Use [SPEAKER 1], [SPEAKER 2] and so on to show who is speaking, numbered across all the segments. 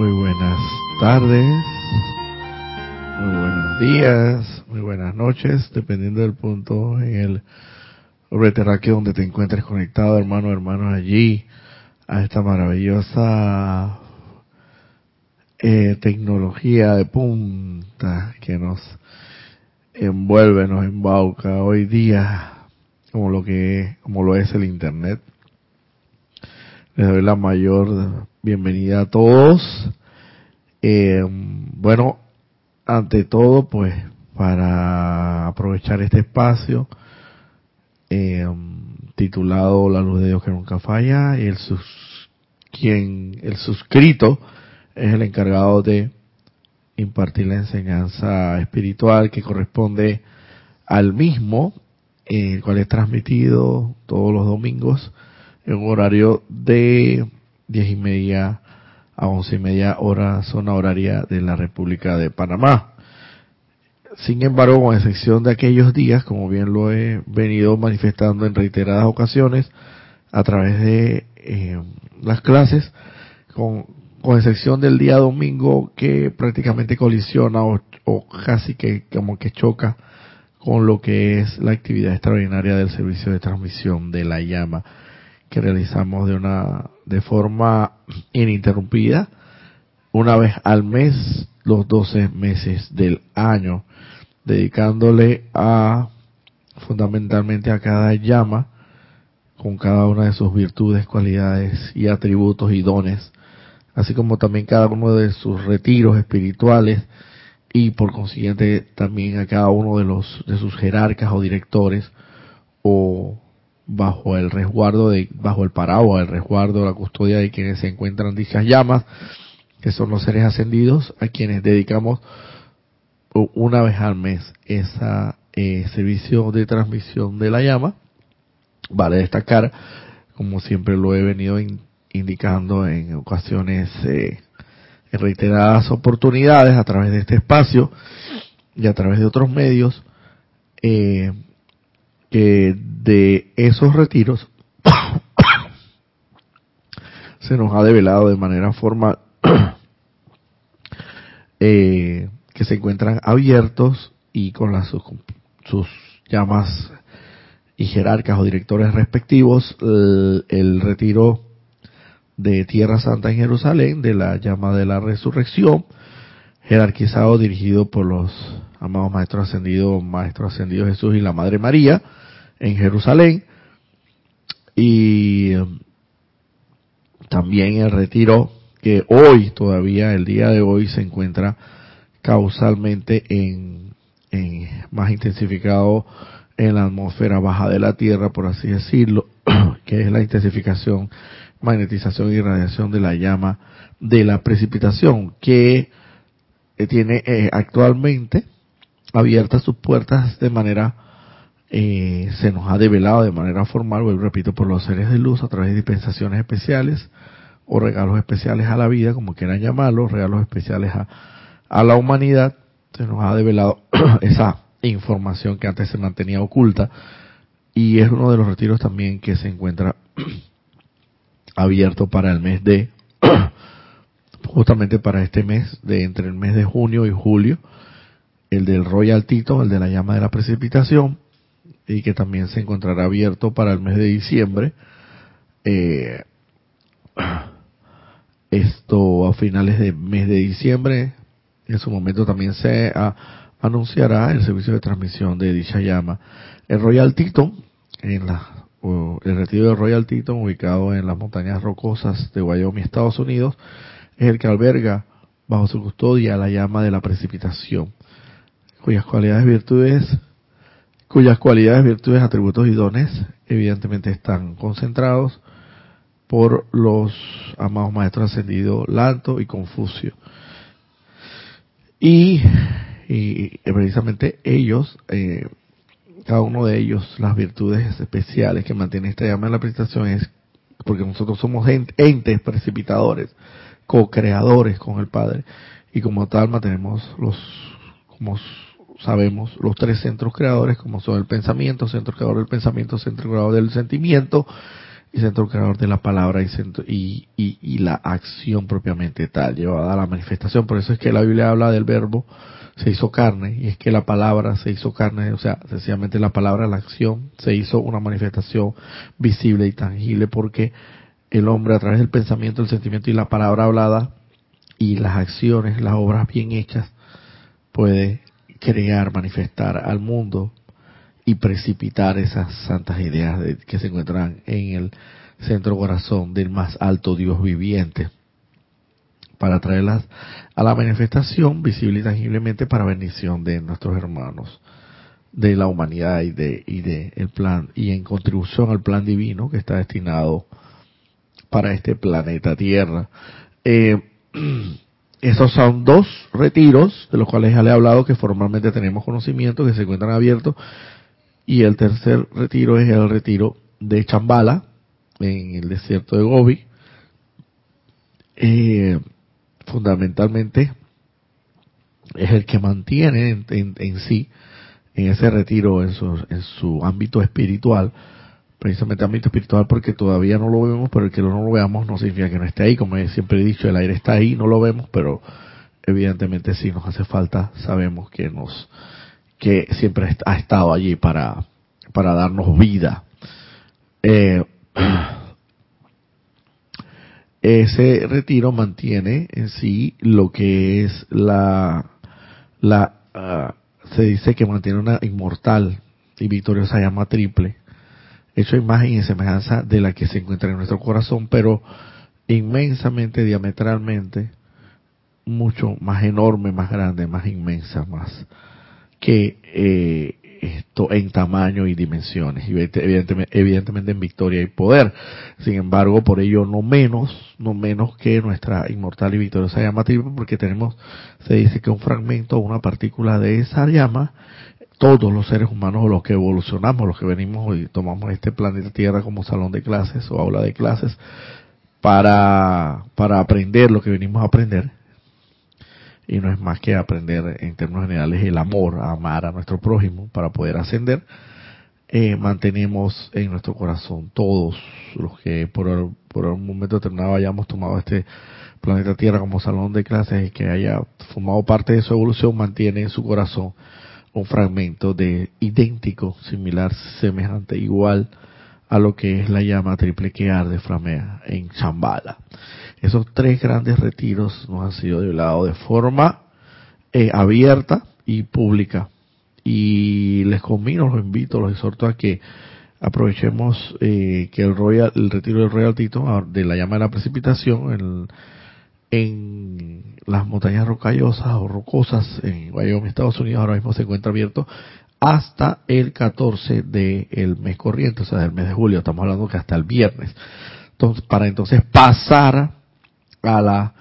[SPEAKER 1] Muy buenas tardes, muy buenos días, muy buenas noches, dependiendo del punto en el orbe donde te encuentres conectado, hermano, hermanos, allí, a esta maravillosa eh, tecnología de punta que nos envuelve, nos embauca hoy día, como lo que, como lo es el Internet. Les doy la mayor bienvenida a todos. Eh, bueno, ante todo, pues, para aprovechar este espacio eh, titulado La luz de Dios que nunca falla, y el sus, quien el suscrito es el encargado de impartir la enseñanza espiritual que corresponde al mismo, el cual es transmitido todos los domingos en un horario de diez y media a once y media hora zona horaria de la República de Panamá. Sin embargo, con excepción de aquellos días, como bien lo he venido manifestando en reiteradas ocasiones a través de eh, las clases, con, con excepción del día domingo que prácticamente colisiona o, o, casi que como que choca con lo que es la actividad extraordinaria del servicio de transmisión de la llama que realizamos de una de forma ininterrumpida una vez al mes los 12 meses del año dedicándole a fundamentalmente a cada llama con cada una de sus virtudes, cualidades y atributos y dones así como también cada uno de sus retiros espirituales y por consiguiente también a cada uno de los de sus jerarcas o directores o bajo el resguardo de bajo el paraguas el resguardo la custodia de quienes se encuentran dichas llamas que son los seres ascendidos a quienes dedicamos una vez al mes ese eh, servicio de transmisión de la llama. Vale destacar como siempre lo he venido indicando en ocasiones, eh, en reiteradas oportunidades a través de este espacio y a través de otros medios, eh, de esos retiros se nos ha develado de manera formal eh, que se encuentran abiertos y con las sus, sus llamas y jerarcas o directores respectivos el, retiro de Tierra Santa en Jerusalén, de la llama de la resurrección, jerarquizado, dirigido por los amados Maestros Ascendidos, Maestro Ascendido Jesús y la Madre María, en Jerusalén. Y um, también el retiro que hoy, todavía el día de hoy, se encuentra causalmente en, en más intensificado en la atmósfera baja de la Tierra, por así decirlo, que es la intensificación magnetización y radiación de la llama de la precipitación, que eh, tiene eh, actualmente abiertas sus puertas de manera, eh, se nos ha develado de manera formal, vuelvo repito, por los seres de luz a través de dispensaciones especiales o regalos especiales a la vida, como quieran llamarlos, regalos especiales a, a la humanidad, se nos ha develado esa información que antes se mantenía oculta. Y es uno de los retiros también que se encuentra abierto para el mes de, justamente para este mes, de entre el mes de junio y julio, el del Royal Tito, el de la llama de la precipitación, y que también se encontrará abierto para el mes de diciembre. Eh, esto a finales del mes de diciembre, en su momento también se anunciará el servicio de transmisión de dicha llama. El Royal Tito, en la el retiro de Royal Teton, ubicado en las montañas rocosas de Wyoming, Estados Unidos, es el que alberga bajo su custodia la llama de la precipitación, cuyas cualidades, virtudes, cuyas cualidades, virtudes, atributos y dones evidentemente están concentrados por los amados maestros ascendidos Lanto y Confucio. Y, y precisamente ellos eh, cada uno de ellos las virtudes especiales que mantiene esta llama de la presentación es porque nosotros somos entes precipitadores, co-creadores con el Padre y como tal mantenemos los, como sabemos, los tres centros creadores como son el pensamiento, centro creador del pensamiento, centro creador del sentimiento y centro creador de la palabra y, centro, y, y, y, la acción propiamente tal, llevada a la manifestación. Por eso es que la Biblia habla del verbo se hizo carne, y es que la palabra se hizo carne, o sea, sencillamente la palabra, la acción, se hizo una manifestación visible y tangible, porque el hombre a través del pensamiento, el sentimiento y la palabra hablada, y las acciones, las obras bien hechas, puede crear, manifestar al mundo y precipitar esas santas ideas que se encuentran en el centro corazón del más alto Dios viviente para traerlas a la manifestación visible y tangiblemente para bendición de nuestros hermanos de la humanidad y de y de el plan y en contribución al plan divino que está destinado para este planeta Tierra. Eh, esos son dos retiros de los cuales ya le he hablado que formalmente tenemos conocimiento que se encuentran abiertos y el tercer retiro es el retiro de Chambala en el desierto de Gobi. Eh, fundamentalmente es el que mantiene en, sí, en ese retiro, en su, en su ámbito espiritual, precisamente ámbito espiritual porque todavía no lo vemos, pero el que no lo veamos no significa que no esté ahí, como siempre he dicho, el aire está ahí, no lo vemos, pero evidentemente si nos hace falta, sabemos que nos, que siempre ha estado allí para, para darnos vida. Eh, ese retiro mantiene en sí lo que es la, la ah, se dice que mantiene una inmortal y victoriosa llama triple, hecho imagen y semejanza de la que se encuentra en nuestro corazón, pero inmensamente, diametralmente, mucho más enorme, más grande, más inmensa, más que eh, esto en tamaño y dimensiones, evidentemente, evidentemente en victoria y poder. Sin embargo, por ello no menos, no menos que nuestra inmortal y victoriosa llama porque tenemos, se dice que un fragmento, una partícula de esa llama, todos los seres humanos, los que evolucionamos, los que venimos y tomamos este planeta Tierra como salón de clases o aula de clases, para, para aprender lo que venimos a aprender, y no es más que aprender en términos generales el amor, amar a nuestro prójimo para poder ascender, eh, mantenemos en nuestro corazón todos los que por, por un momento determinado hayamos tomado este planeta Tierra como salón de clases y que haya formado parte de su evolución, mantiene en su corazón un fragmento de idéntico, similar, semejante, igual a lo que es la llama triple que arde flamea en Chambala. Esos tres grandes retiros nos han sido develados de forma eh, abierta y pública. Y les convino, los invito, los exhorto a que aprovechemos eh, que el Royal, el retiro del Royal Tito, ah, de la llama de la precipitación, en, en las montañas rocallosas o rocosas en Wyoming, Estados Unidos, ahora mismo se encuentra abierto hasta el 14 del mes corriente, o sea, del mes de julio. Estamos hablando que hasta el viernes. Entonces, para entonces pasar a la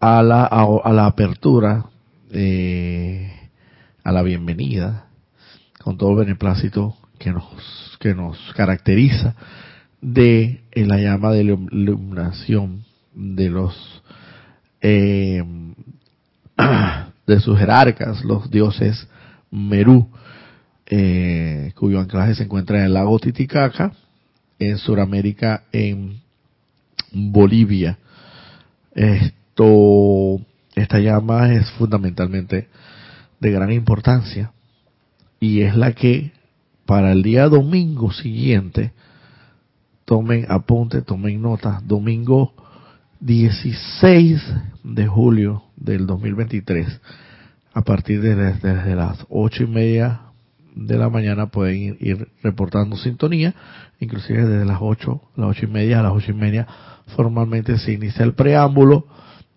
[SPEAKER 1] a la a, la apertura, eh, a la bienvenida, con todo el beneplácito que nos que nos caracteriza de la llama de iluminación de los eh, de sus jerarcas, los dioses Merú, eh, cuyo anclaje se encuentra en el lago Titicaca, en Sudamérica, en Bolivia. Esto, esta llama es fundamentalmente de gran importancia y es la que para el día domingo siguiente, tomen apunte, tomen nota, domingo 16 de julio del 2023, a partir de desde las ocho y media de la mañana pueden ir, reportando sintonía, inclusive desde las 8, las ocho y media a las ocho y media formalmente se inicia el preámbulo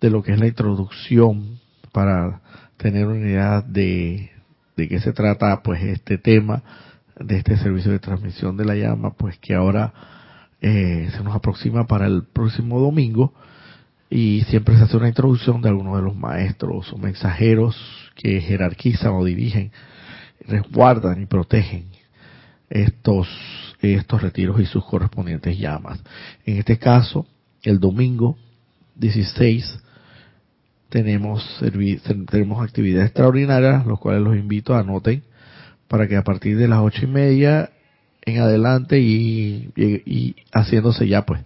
[SPEAKER 1] de lo que es la introducción para tener una idea de, de qué se trata pues este tema de este servicio de transmisión de la llama pues que ahora eh, se nos aproxima para el próximo domingo y siempre se hace una introducción de algunos de los maestros o mensajeros que jerarquizan o dirigen resguardan y protegen estos, estos retiros y sus correspondientes llamas. En este caso, el domingo 16 tenemos, tenemos actividades extraordinarias, los cuales los invito a anoten para que a partir de las ocho y media en adelante y, y, haciéndose ya pues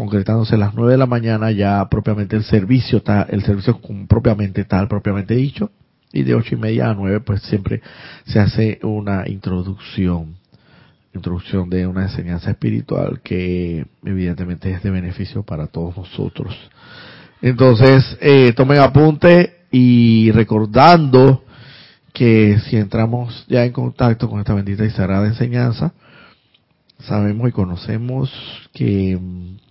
[SPEAKER 1] concretándose a las 9 de la mañana ya propiamente el servicio el servicio propiamente tal propiamente dicho y de ocho y media a nueve pues siempre se hace una introducción introducción de una enseñanza espiritual que evidentemente es de beneficio para todos nosotros. Entonces eh, tomen apunte y recordando que si entramos ya en contacto con esta bendita y sagrada enseñanza sabemos y conocemos que mm,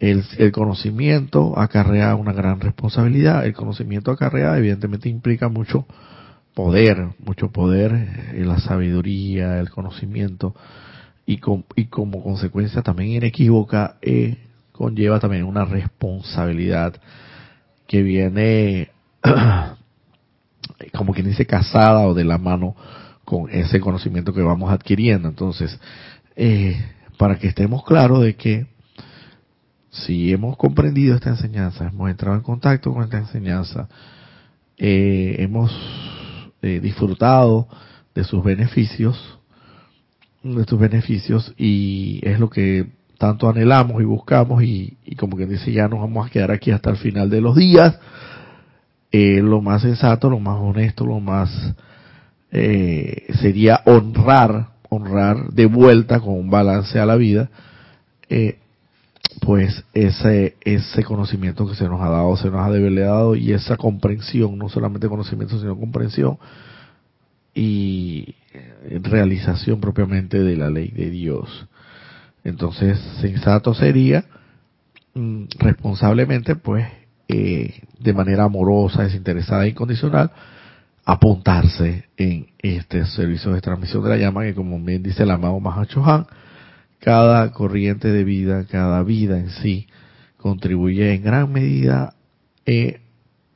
[SPEAKER 1] el, el, conocimiento acarrea una gran responsabilidad. El conocimiento acarrea evidentemente implica mucho poder, mucho poder, eh, la sabiduría, el conocimiento y, y como consecuencia también inequívoca eh, conlleva también una responsabilidad que viene como quien dice casada o de la mano con ese conocimiento que vamos adquiriendo. Entonces, eh, para que estemos claros de que si hemos comprendido esta enseñanza, hemos entrado en contacto con esta enseñanza, eh, hemos eh, disfrutado de sus beneficios, de sus beneficios y es lo que tanto anhelamos y buscamos y, como que dice ya nos vamos a quedar aquí hasta el final de los días, eh, lo más sensato, lo más honesto, lo más sería honrar, honrar de vuelta con un balance a la vida, eh, pues ese, ese conocimiento que se nos ha dado, se nos ha develado y esa comprensión, no solamente conocimiento, sino comprensión y realización propiamente de la ley de Dios. Entonces, sensato sería mm, responsablemente, pues, eh, de manera amorosa, desinteresada e incondicional, apuntarse en este servicio de transmisión de la llama que, como bien dice el amado Mahacho Han, cada corriente de vida, cada vida en sí, contribuye en gran medida eh,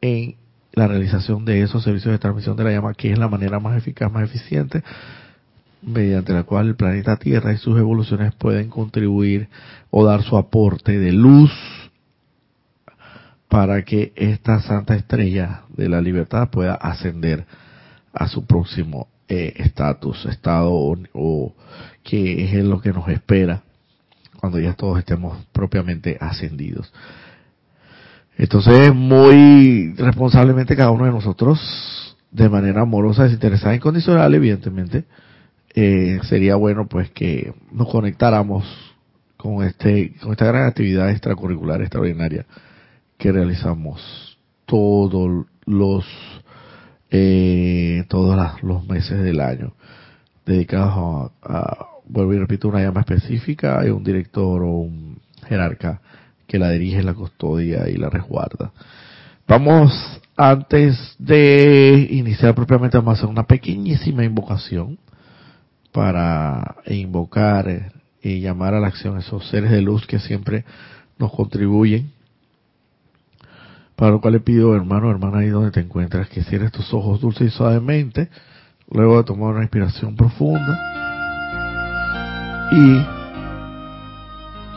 [SPEAKER 1] en la realización de esos servicios de transmisión de la llama, que es la manera más eficaz, más eficiente, mediante la cual el planeta Tierra y sus evoluciones pueden contribuir o dar su aporte de luz para que esta santa estrella de la libertad pueda ascender a su próximo eh, estatus, estado o, que es lo que nos espera cuando ya todos estemos propiamente ascendidos. Entonces, muy responsablemente cada uno de nosotros, de manera amorosa, desinteresada, incondicional, evidentemente, eh, sería bueno pues que nos conectáramos con este, con esta gran actividad extracurricular extraordinaria que realizamos todos los eh, todos los meses del año dedicados a, vuelvo y repito, una llama específica, hay un director o un jerarca que la dirige, la custodia y la resguarda. Vamos, antes de iniciar propiamente, vamos a hacer una pequeñísima invocación para invocar y llamar a la acción esos seres de luz que siempre nos contribuyen para lo cual le pido, hermano, hermana, ahí donde te encuentras, que cierres tus ojos dulce y suavemente, luego de tomar una inspiración profunda. Y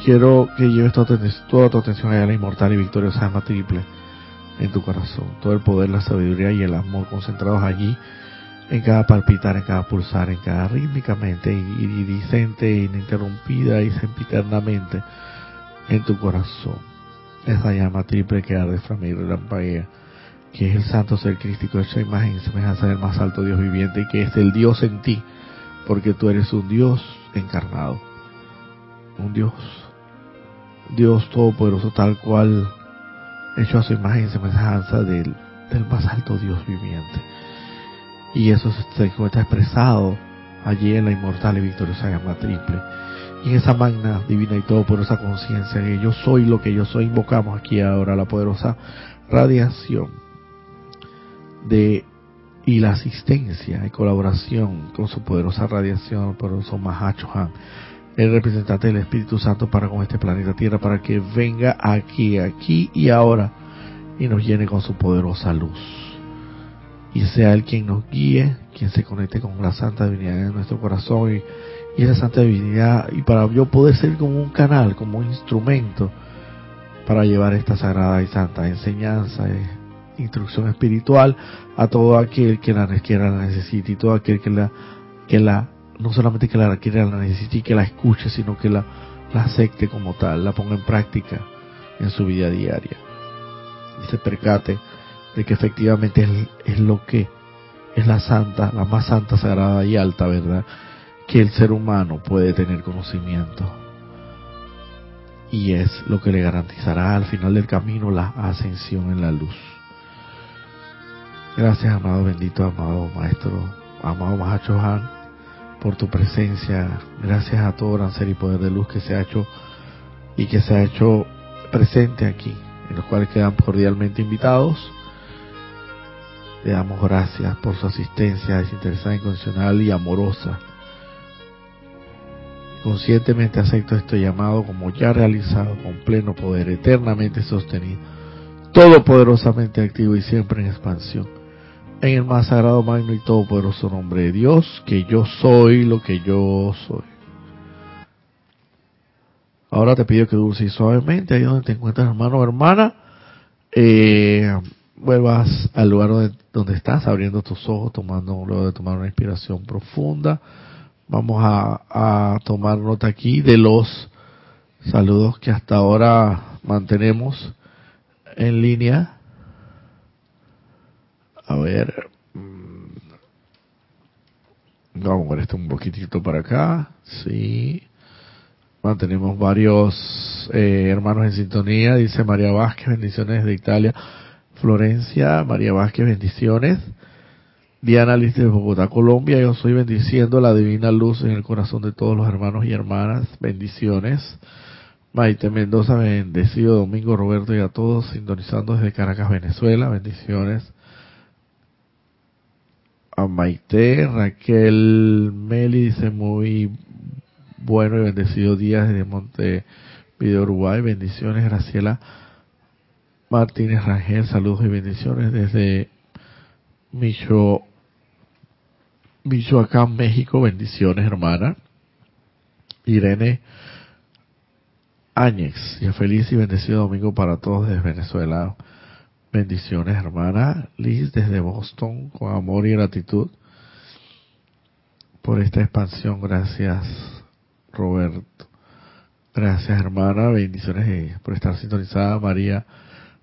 [SPEAKER 1] quiero que lleves toda tu, atención a la inmortal y victoriosa alma triple en tu corazón. Todo el poder, la sabiduría y el amor concentrados allí en cada palpitar, en cada pulsar, en cada rítmicamente, iridiscente, ininterrumpida y sempiternamente en tu corazón esa llama triple que arde, y relampaguea, que es el santo ser crístico hecho imagen y semejanza del más alto Dios viviente y que es el Dios en ti, porque tú eres un Dios encarnado, un Dios, Dios todopoderoso tal cual, hecho a su imagen y semejanza del, más alto Dios viviente. Y eso se encuentra expresado allí en la inmortal y victoriosa llama triple y en esa magna, divina y todopoderosa conciencia que yo soy lo que yo soy, invocamos aquí ahora la poderosa radiación de y la asistencia y colaboración con su poderosa radiación, poderoso Mahachohan, el representante del Espíritu Santo para con este planeta Tierra, para que venga aquí, aquí y ahora y nos llene con su poderosa luz. Y sea Él quien nos guíe, quien se conecte con la santa divinidad en nuestro corazón y y esa santa divinidad y para yo poder ser como un canal, como un instrumento para llevar esta sagrada y santa enseñanza, eh, instrucción espiritual a todo aquel que la quiera la necesite y todo aquel que la que la no solamente que la, que la necesite y que la escuche, sino que la, la acepte como tal, la ponga en práctica en su vida diaria. Y se percate de que efectivamente es lo que es la santa, la más santa, sagrada y alta, ¿verdad? Que el ser humano puede tener conocimiento. Y es lo que le garantizará al final del camino la ascensión en la luz. Gracias, amado bendito, amado Maestro, amado Mahacho Han, por tu presencia. Gracias a todo gran ser y poder de luz que se ha hecho y que se ha hecho presente aquí, en los cuales quedan cordialmente invitados. Le damos gracias por su asistencia desinteresada, incondicional y amorosa. Conscientemente acepto este llamado como ya realizado con pleno poder, eternamente sostenido, todopoderosamente activo y siempre en expansión en el más sagrado, magno y todopoderoso nombre de Dios, que yo soy lo que yo soy. Ahora te pido que dulce y suavemente, ahí donde te encuentras, hermano o hermana, eh, vuelvas al lugar donde, estás, abriendo tus ojos, tomando luego de tomar una inspiración profunda. Vamos a, a tomar nota aquí de los saludos que hasta ahora mantenemos en línea a ver. Mm, vamos a ver esto un poquitito para acá. Sí. Mantenemos varios eh, hermanos en sintonía. Dice María Vázquez, bendiciones de Italia. Florencia, María Vázquez, bendiciones. Diana Liz de Bogotá, Colombia. Yo soy bendiciendo la divina luz en el corazón de todos los hermanos y hermanas. Bendiciones. Maite Mendoza, bendecido Domingo Roberto y a todos sintonizando desde Caracas, Venezuela. Bendiciones a Maite, Raquel Meli dice muy bueno y bendecido día desde Monte Video Uruguay, bendiciones Graciela Martínez Rangel, saludos y bendiciones desde Micho, Michoacán, México, bendiciones hermana. Irene Áñez, y feliz y bendecido domingo para todos desde Venezuela. Bendiciones, hermana Liz, desde Boston, con amor y gratitud por esta expansión. Gracias, Roberto. Gracias, hermana. Bendiciones por estar sintonizada. María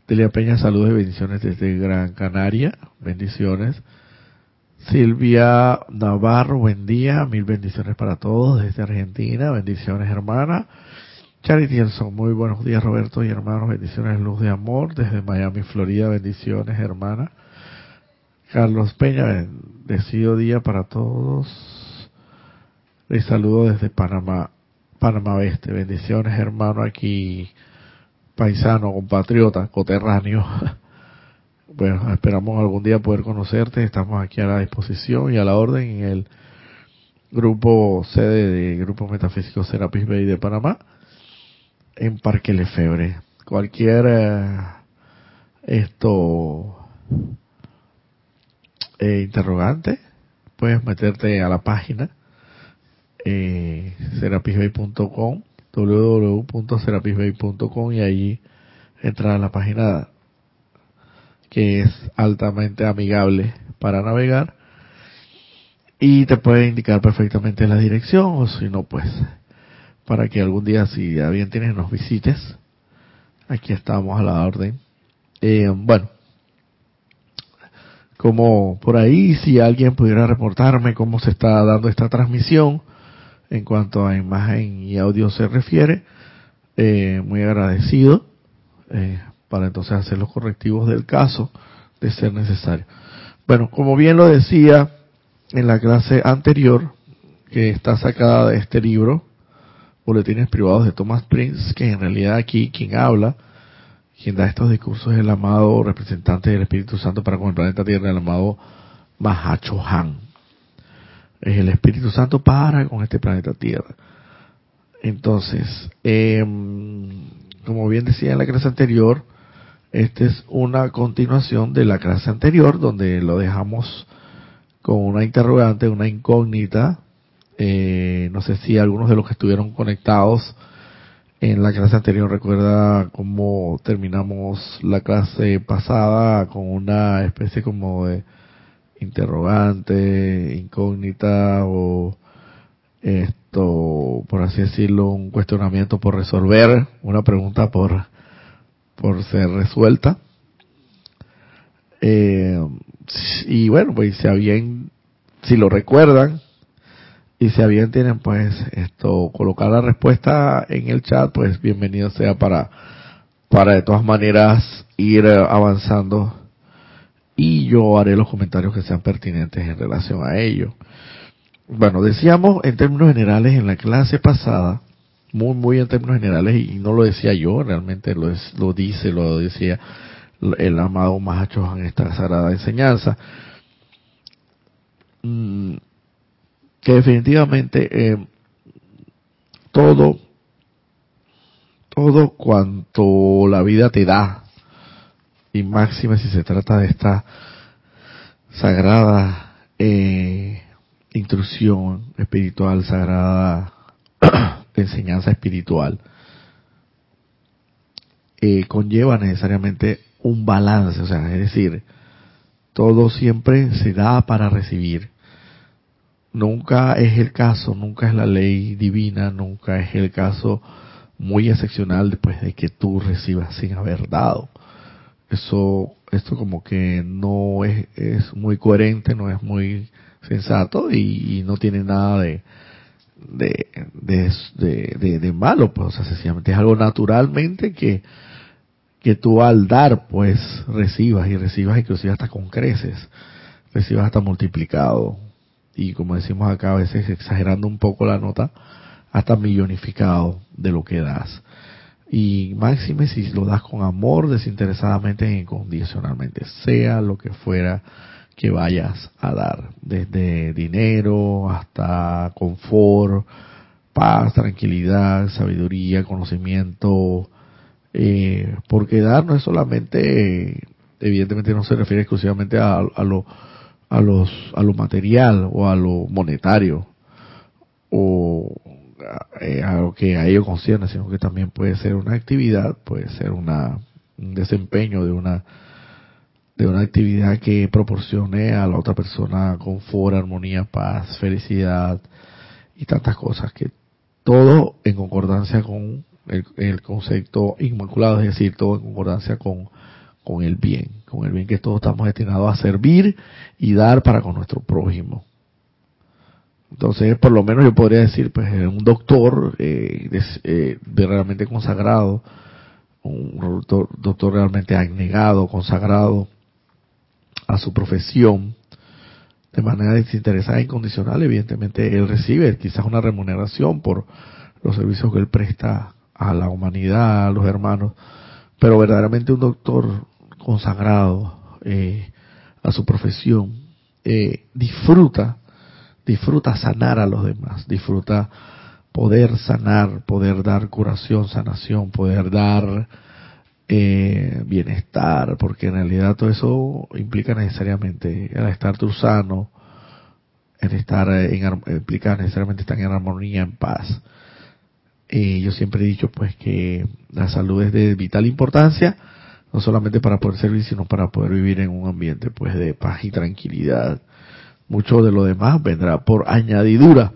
[SPEAKER 1] Delia Peña, saludos y bendiciones desde Gran Canaria. Bendiciones. Silvia Navarro, buen día. Mil bendiciones para todos desde Argentina. Bendiciones, hermana. Charity Elson, muy buenos días Roberto y hermanos, bendiciones, luz de amor desde Miami, Florida, bendiciones hermana. Carlos Peña, bendecido día para todos. Les saludo desde Panamá, Panamá Oeste, bendiciones hermano aquí, paisano, compatriota, coterráneo. Bueno, esperamos algún día poder conocerte, estamos aquí a la disposición y a la orden en el grupo sede de Grupo Metafísico Serapis Bay de Panamá en Parque Lefebre. Cualquier eh, esto eh, interrogante, puedes meterte a la página eh, serapisbay.com y ahí entrar a la página que es altamente amigable para navegar y te puede indicar perfectamente la dirección o si no pues para que algún día, si ya bien tienes, nos visites. Aquí estamos a la orden. Eh, bueno, como por ahí, si alguien pudiera reportarme cómo se está dando esta transmisión en cuanto a imagen y audio se refiere, eh, muy agradecido eh, para entonces hacer los correctivos del caso de ser necesario. Bueno, como bien lo decía en la clase anterior, que está sacada de este libro, boletines privados de Thomas Prince, que en realidad aquí quien habla, quien da estos discursos es el amado representante del Espíritu Santo para con el planeta Tierra, el amado Mahacho Han. Es el Espíritu Santo para con este planeta Tierra. Entonces, em, como bien decía en la clase anterior, esta es una continuación de la clase anterior, donde lo dejamos con una interrogante, una incógnita, eh, no sé si algunos de los que estuvieron conectados en la clase anterior recuerda cómo terminamos la clase pasada con una especie como de interrogante, incógnita o esto, por así decirlo, un cuestionamiento por resolver, una pregunta por, por ser resuelta. Eh, y bueno, pues si bien, si lo recuerdan, y si bien tienen pues esto, colocar la respuesta en el chat, pues bienvenido sea para, para de todas maneras ir avanzando y yo haré los comentarios que sean pertinentes en relación a ello. Bueno, decíamos en términos generales en la clase pasada, muy, muy en términos generales, y no lo decía yo, realmente lo, es, lo dice, lo decía el amado Mahacho en esta sagrada enseñanza, mm, que definitivamente eh, todo, todo cuanto la vida te da, y máxima si se trata de esta sagrada eh, intrusión espiritual, sagrada enseñanza espiritual, eh, conlleva necesariamente un balance, o sea, es decir, todo siempre se da para recibir. Nunca es el caso, nunca es la ley divina, nunca es el caso muy excepcional después de que tú recibas sin haber dado. Eso, esto como que no es, es muy coherente, no es muy sensato y, no tiene nada de, de, de, de, malo, pues, sencillamente es algo naturalmente que, que tú al dar, pues, recibas y recibas inclusive hasta con creces, recibas hasta multiplicado. Y como decimos acá, a veces exagerando un poco la nota, hasta millonificado de lo que das. Y máxime si lo das con amor, desinteresadamente e incondicionalmente, sea lo que fuera que vayas a dar, desde dinero hasta confort, paz, tranquilidad, sabiduría, conocimiento, eh, porque dar no es solamente, evidentemente no se refiere exclusivamente a, a, lo, a, los, a lo material o a lo monetario o eh, a, lo que a ello concierne, sino que también puede ser una actividad, puede ser una, un desempeño de una de una actividad que proporcione a la otra persona confort, armonía, paz, felicidad y tantas cosas que todo en concordancia con el, concepto inmaculado, es decir, todo en concordancia con, con el bien, con el bien que todos estamos destinados a servir y dar para con nuestro prójimo. Entonces, por lo menos yo podría decir, pues, un doctor eh, eh, de, realmente consagrado, un doctor, doctor realmente abnegado, consagrado, a su profesión de manera desinteresada e incondicional, evidentemente él recibe quizás una remuneración por los servicios que él presta a la humanidad, a los hermanos, pero verdaderamente un doctor consagrado eh, a su profesión eh, disfruta, disfruta sanar a los demás, disfruta poder sanar, poder dar curación, sanación, poder dar eh, bienestar, porque en realidad todo eso implica necesariamente el estar tú sano, el estar en, implica necesariamente estar en armonía, en paz. y yo siempre he dicho pues que la salud es de vital importancia, no solamente para poder servir, sino para poder vivir en un ambiente pues de paz y tranquilidad. Mucho de lo demás vendrá por añadidura.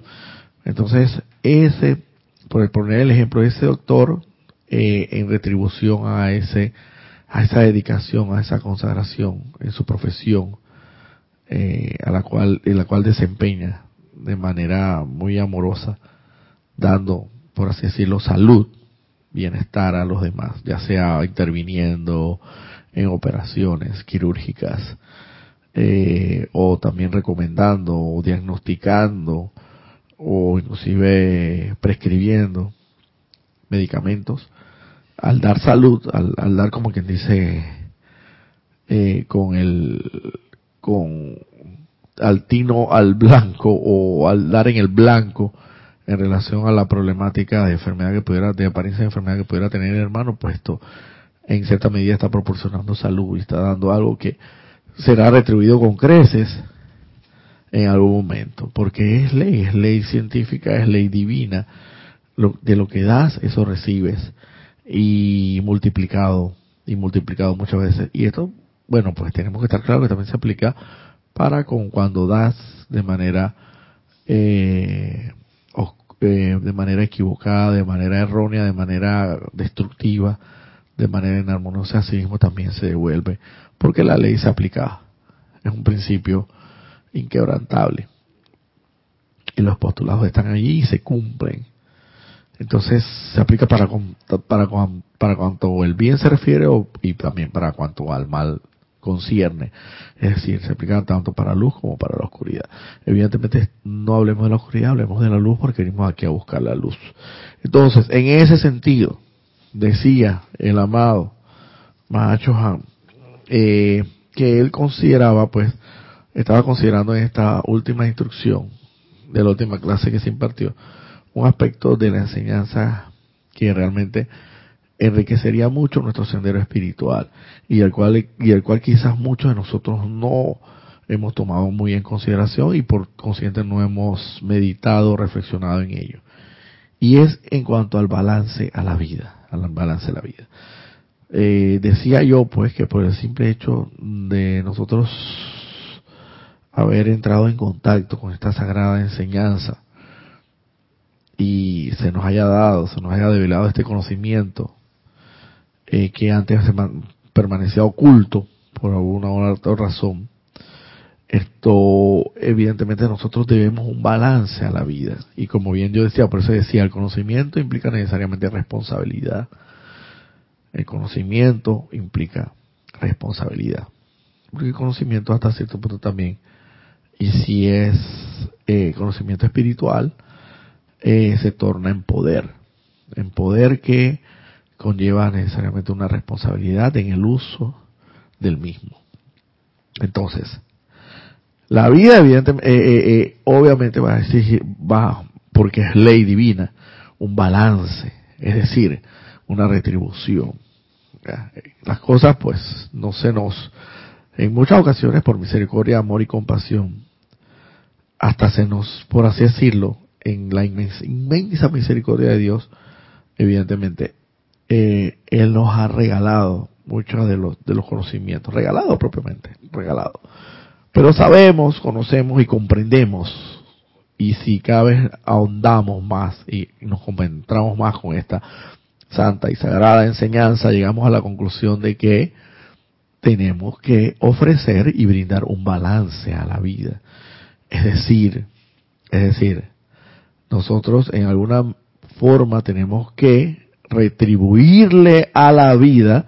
[SPEAKER 1] Entonces, ese, por poner el ejemplo de ese doctor, eh, en retribución a ese a esa dedicación, a esa consagración en su profesión, eh, a la cual en la cual desempeña de manera muy amorosa, dando, por así decirlo, salud, bienestar a los demás, ya sea interviniendo en operaciones quirúrgicas, eh, o también recomendando o diagnosticando o inclusive prescribiendo medicamentos. Al dar salud, al, dar como quien dice, eh, con el, con, al tino al blanco o al dar en el blanco en relación a la problemática de enfermedad que pudiera, de apariencia de enfermedad que pudiera tener el hermano, puesto en cierta medida está proporcionando salud y está dando algo que será retribuido con creces en algún momento, porque es ley, es ley científica, es ley divina. de lo que das, eso recibes y multiplicado y multiplicado muchas veces. Y esto, bueno, pues tenemos que estar claro que también se aplica para con cuando das de manera eh, eh, de manera equivocada, de manera errónea, de manera destructiva, de manera inarmoniosa, así mismo también se devuelve, porque la ley se aplica. Es un principio inquebrantable. Y los postulados están allí y se cumplen. Entonces se aplica para, para, para cuanto el bien se refiere y también para cuanto al mal concierne. Es decir, se aplica tanto para la luz como para la oscuridad. Evidentemente no hablemos de la oscuridad, hablemos de la luz porque venimos aquí a buscar la luz. Entonces, en ese sentido, decía el amado Mahacho Han, eh, que él consideraba, pues, estaba considerando en esta última instrucción de la última clase que se impartió, un aspecto de la enseñanza que realmente enriquecería mucho nuestro sendero espiritual y el cual y cual quizás muchos de nosotros no hemos tomado muy en consideración y por consciente no hemos meditado, reflexionado en ello. Y es en cuanto al balance a la vida, al balance de la vida. Eh, decía yo pues que por el simple hecho de nosotros haber entrado en contacto con esta sagrada enseñanza y se nos haya dado, se nos haya develado este conocimiento eh, que antes permanecía oculto por alguna otra razón, esto evidentemente nosotros debemos un balance a la vida. Y como bien yo decía, por eso decía, el conocimiento implica necesariamente responsabilidad. El conocimiento implica responsabilidad. Porque el conocimiento hasta cierto punto también, y si es eh, conocimiento espiritual, eh, se torna en poder. En poder que conlleva necesariamente una responsabilidad en el uso del mismo. Entonces, la vida evidentemente, eh, eh, eh, obviamente va a exigir, va, porque es ley divina, un balance, es decir, una retribución. Las cosas pues no se nos, en muchas ocasiones por misericordia, amor y compasión, hasta se nos, por así decirlo, en la inmensa, inmensa misericordia de Dios, evidentemente eh, Él nos ha regalado muchos de los, de los conocimientos, regalado propiamente, regalado. Pero sabemos, conocemos y comprendemos, y si cada vez ahondamos más y nos concentramos más con esta santa y sagrada enseñanza, llegamos a la conclusión de que tenemos que ofrecer y brindar un balance a la vida. Es decir, es decir, nosotros en alguna forma tenemos que retribuirle a la vida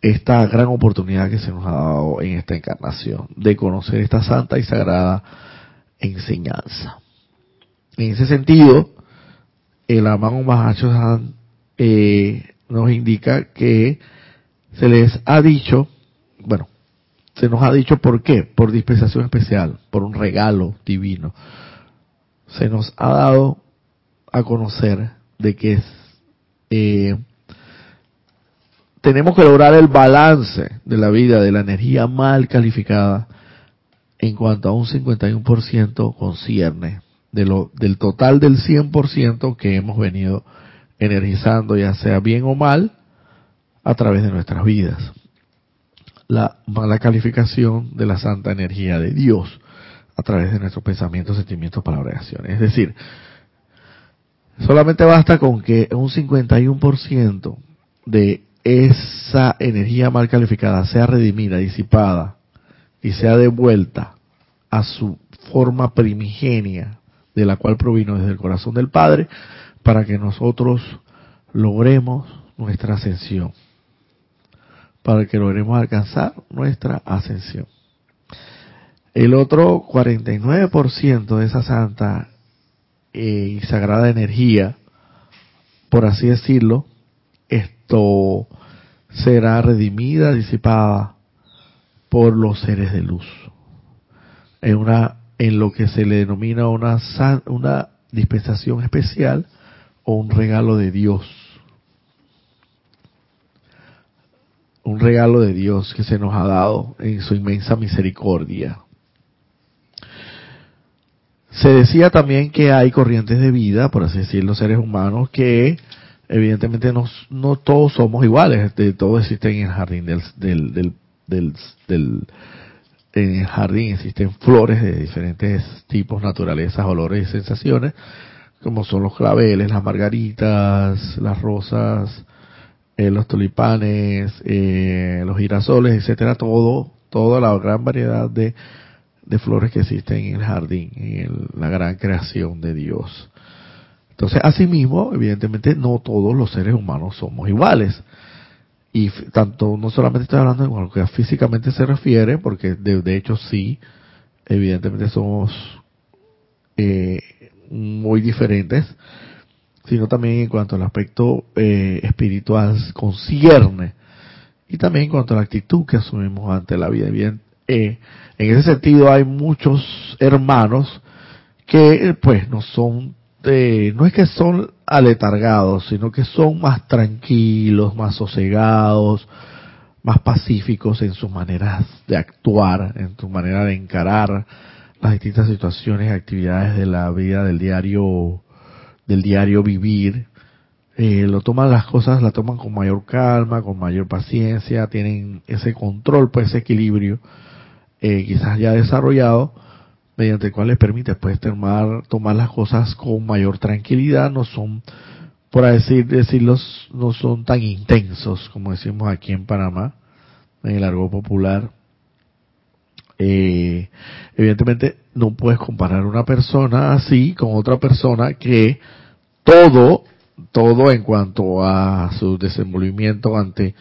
[SPEAKER 1] esta gran oportunidad que se nos ha dado en esta encarnación de conocer esta santa y sagrada enseñanza. En ese sentido, el amado Mahachohan eh, nos indica que se les ha dicho, bueno, se nos ha dicho por qué, por dispensación especial, por un regalo divino. Se nos ha dado a conocer de que eh, tenemos que lograr el balance de la vida, de la energía mal calificada, en cuanto a un 51% concierne de lo, del total del 100% que hemos venido energizando, ya sea bien o mal, a través de nuestras vidas. La mala calificación de la santa energía de Dios a través de nuestros pensamientos, sentimientos, palabras y acciones. Es decir, Solamente basta con que un 51% de esa energía mal calificada sea redimida, disipada y sea devuelta a su forma primigenia de la cual provino desde el corazón del Padre para que nosotros logremos nuestra ascensión, para que logremos alcanzar nuestra ascensión. El otro 49% de esa santa y sagrada energía, por así decirlo, esto será redimida, disipada por los seres de luz. En una, en lo que se le denomina una, una dispensación especial o un regalo de Dios. Un regalo de Dios que se nos ha dado en su inmensa misericordia. Se decía también que hay corrientes de vida, por así decirlo, seres humanos que evidentemente no, no todos somos iguales, todos existen en el jardín del, del, del, del, en el jardín existen flores de diferentes tipos, naturalezas, olores y sensaciones, como son los claveles, las margaritas, las rosas, eh, los tulipanes, eh, los girasoles, etcétera, todo, toda la gran variedad de, de flores que existen en el jardín, en la gran creación de Dios. Entonces, asimismo, evidentemente, no todos los seres humanos somos iguales. Y tanto, no solamente estoy hablando de lo que físicamente se refiere, porque de, de hecho sí, evidentemente somos eh, muy diferentes, sino también en cuanto al aspecto eh, espiritual concierne y también en cuanto a la actitud que asumimos ante la vida. Bien, eh, en ese sentido hay muchos hermanos que pues no son, eh, no es que son aletargados, sino que son más tranquilos, más sosegados, más pacíficos en sus maneras de actuar, en su manera de encarar las distintas situaciones y actividades de la vida del diario del diario vivir. Eh, lo toman las cosas la toman con mayor calma con mayor paciencia tienen ese control pues ese equilibrio eh, quizás ya desarrollado mediante el cual les permite pues tomar tomar las cosas con mayor tranquilidad no son por decir decirlos no son tan intensos como decimos aquí en Panamá en el argot popular. Eh, evidentemente no puedes comparar una persona así con otra persona que todo, todo en cuanto a su desenvolvimiento ante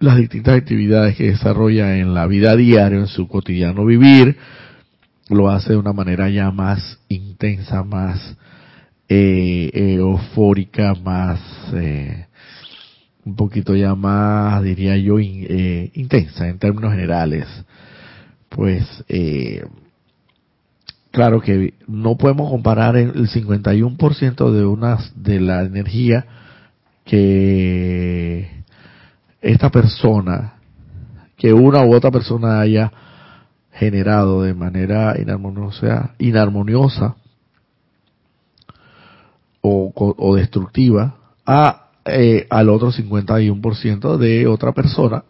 [SPEAKER 1] las distintas actividades que desarrolla en la vida diaria, en su cotidiano vivir, lo hace de una manera ya más intensa, más eh, eufórica, más eh, un poquito ya más, diría yo, eh, intensa en términos generales. Pues, eh, claro que no podemos comparar el 51% de unas de la energía que esta persona, que una u otra persona haya generado de manera inarmoniosa, inarmoniosa o, o destructiva a eh, al otro 51% de otra persona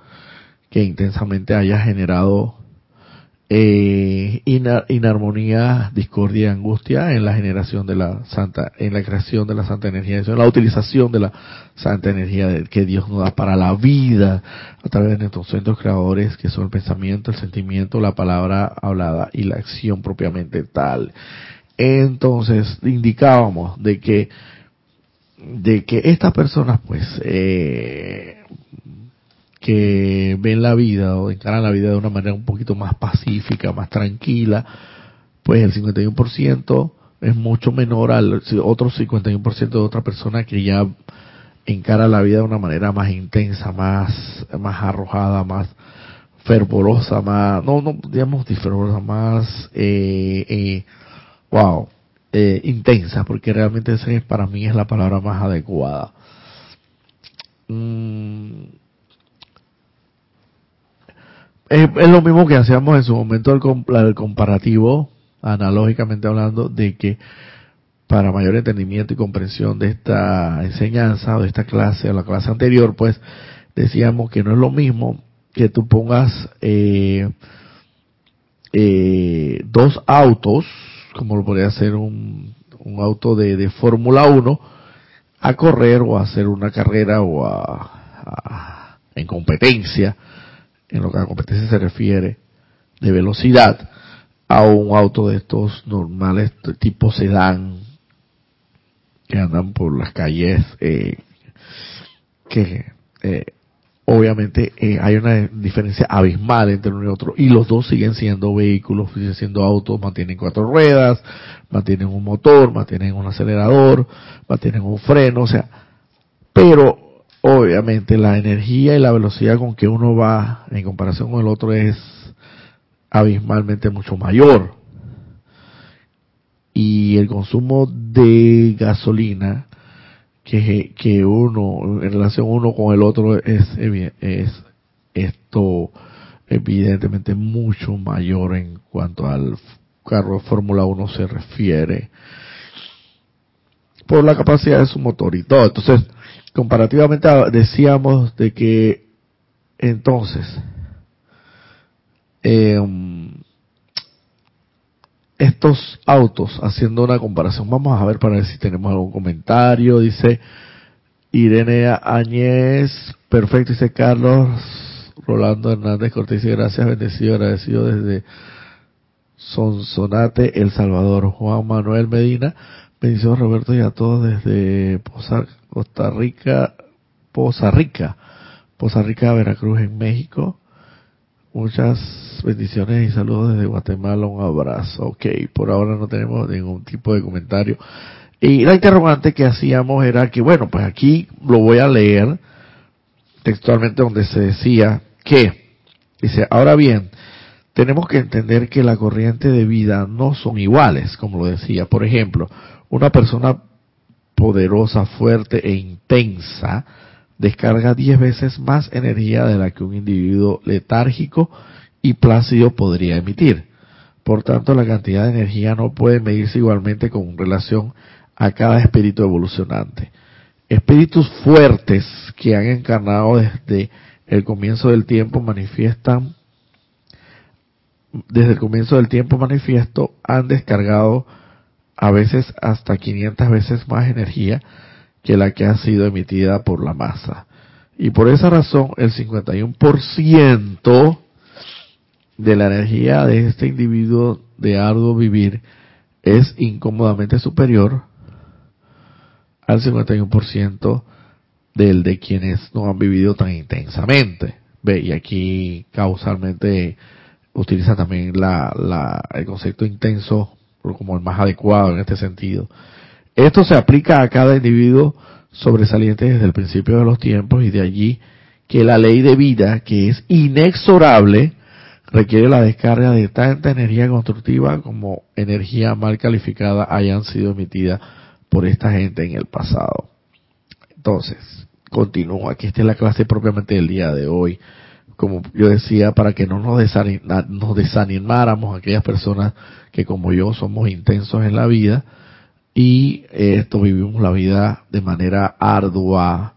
[SPEAKER 1] que intensamente haya generado eh, inarmonía, discordia angustia en la generación de la santa, en la creación de la santa energía, en la utilización de la santa energía que Dios nos da para la vida a través de nuestros centros creadores que son el pensamiento, el sentimiento, la palabra hablada y la acción propiamente tal. Entonces indicábamos de que de que estas personas pues eh, que ven la vida o encaran la vida de una manera un poquito más pacífica, más tranquila, pues el 51% es mucho menor al otro 51% de otra persona que ya encara la vida de una manera más intensa, más, más arrojada, más fervorosa, más, no, no, digamos, fervorosa, más, eh, eh, wow, eh, intensa, porque realmente esa para mí es la palabra más adecuada. Mm. Es, lo mismo que hacíamos en su momento el, comparativo, analógicamente hablando, de que para mayor entendimiento y comprensión de esta enseñanza o de esta clase o la clase anterior, pues decíamos que no es lo mismo que tú pongas eh, eh, dos autos como lo podría hacer un, un auto de, de Fórmula 1, a correr o a hacer una carrera o a, en competencia, en lo que a competencia se refiere, de velocidad, a un auto de estos normales tipo sedán que andan por las calles eh, que eh, obviamente eh, hay una diferencia abismal entre uno y otro y los dos siguen siendo vehículos, siguen siendo autos, mantienen cuatro ruedas, mantienen un motor, mantienen un acelerador, mantienen un freno, o sea, pero obviamente la energía y la velocidad con que uno va en comparación con el otro es abismalmente mucho mayor. Y el consumo de gasolina que, que uno, en relación uno con el otro, es, es esto evidentemente mucho mayor en cuanto al carro de Fórmula 1 se refiere por la capacidad de su motor y todo. Entonces, comparativamente decíamos de que entonces eh, estos autos, haciendo una comparación, vamos a ver para ver si tenemos algún comentario. Dice Irene Añez, perfecto, dice Carlos Rolando Hernández Cortés, gracias, bendecido, agradecido desde Sonsonate, El Salvador. Juan Manuel Medina, bendiciones Roberto y a todos desde Costa Rica, Poza Rica, Poza Rica, Veracruz en México. Muchas bendiciones y saludos desde Guatemala. Un abrazo. Ok, por ahora no tenemos ningún tipo de comentario. Y la interrogante que hacíamos era que, bueno, pues aquí lo voy a leer textualmente donde se decía que, dice, ahora bien, tenemos que entender que la corriente de vida no son iguales, como lo decía. Por ejemplo, una persona poderosa, fuerte e intensa descarga diez veces más energía de la que un individuo letárgico y plácido podría emitir. Por tanto, la cantidad de energía no puede medirse igualmente con relación a cada espíritu evolucionante. Espíritus fuertes que han encarnado desde el comienzo del tiempo manifiestan, desde el comienzo del tiempo manifiesto, han descargado a veces hasta 500 veces más energía que la que ha sido emitida por la masa. Y por esa razón, el 51% de la energía de este individuo de arduo vivir es incómodamente superior al 51% del de quienes no han vivido tan intensamente. Ve, y aquí causalmente utiliza también la, la, el concepto intenso como el más adecuado en este sentido. Esto se aplica a cada individuo sobresaliente desde el principio de los tiempos y de allí que la ley de vida, que es inexorable, requiere la descarga de tanta energía constructiva como energía mal calificada hayan sido emitidas por esta gente en el pasado. Entonces, continúo. Aquí está la clase propiamente del día de hoy. Como yo decía, para que no nos, nos desanimáramos aquellas personas que como yo somos intensos en la vida, y esto vivimos la vida de manera ardua,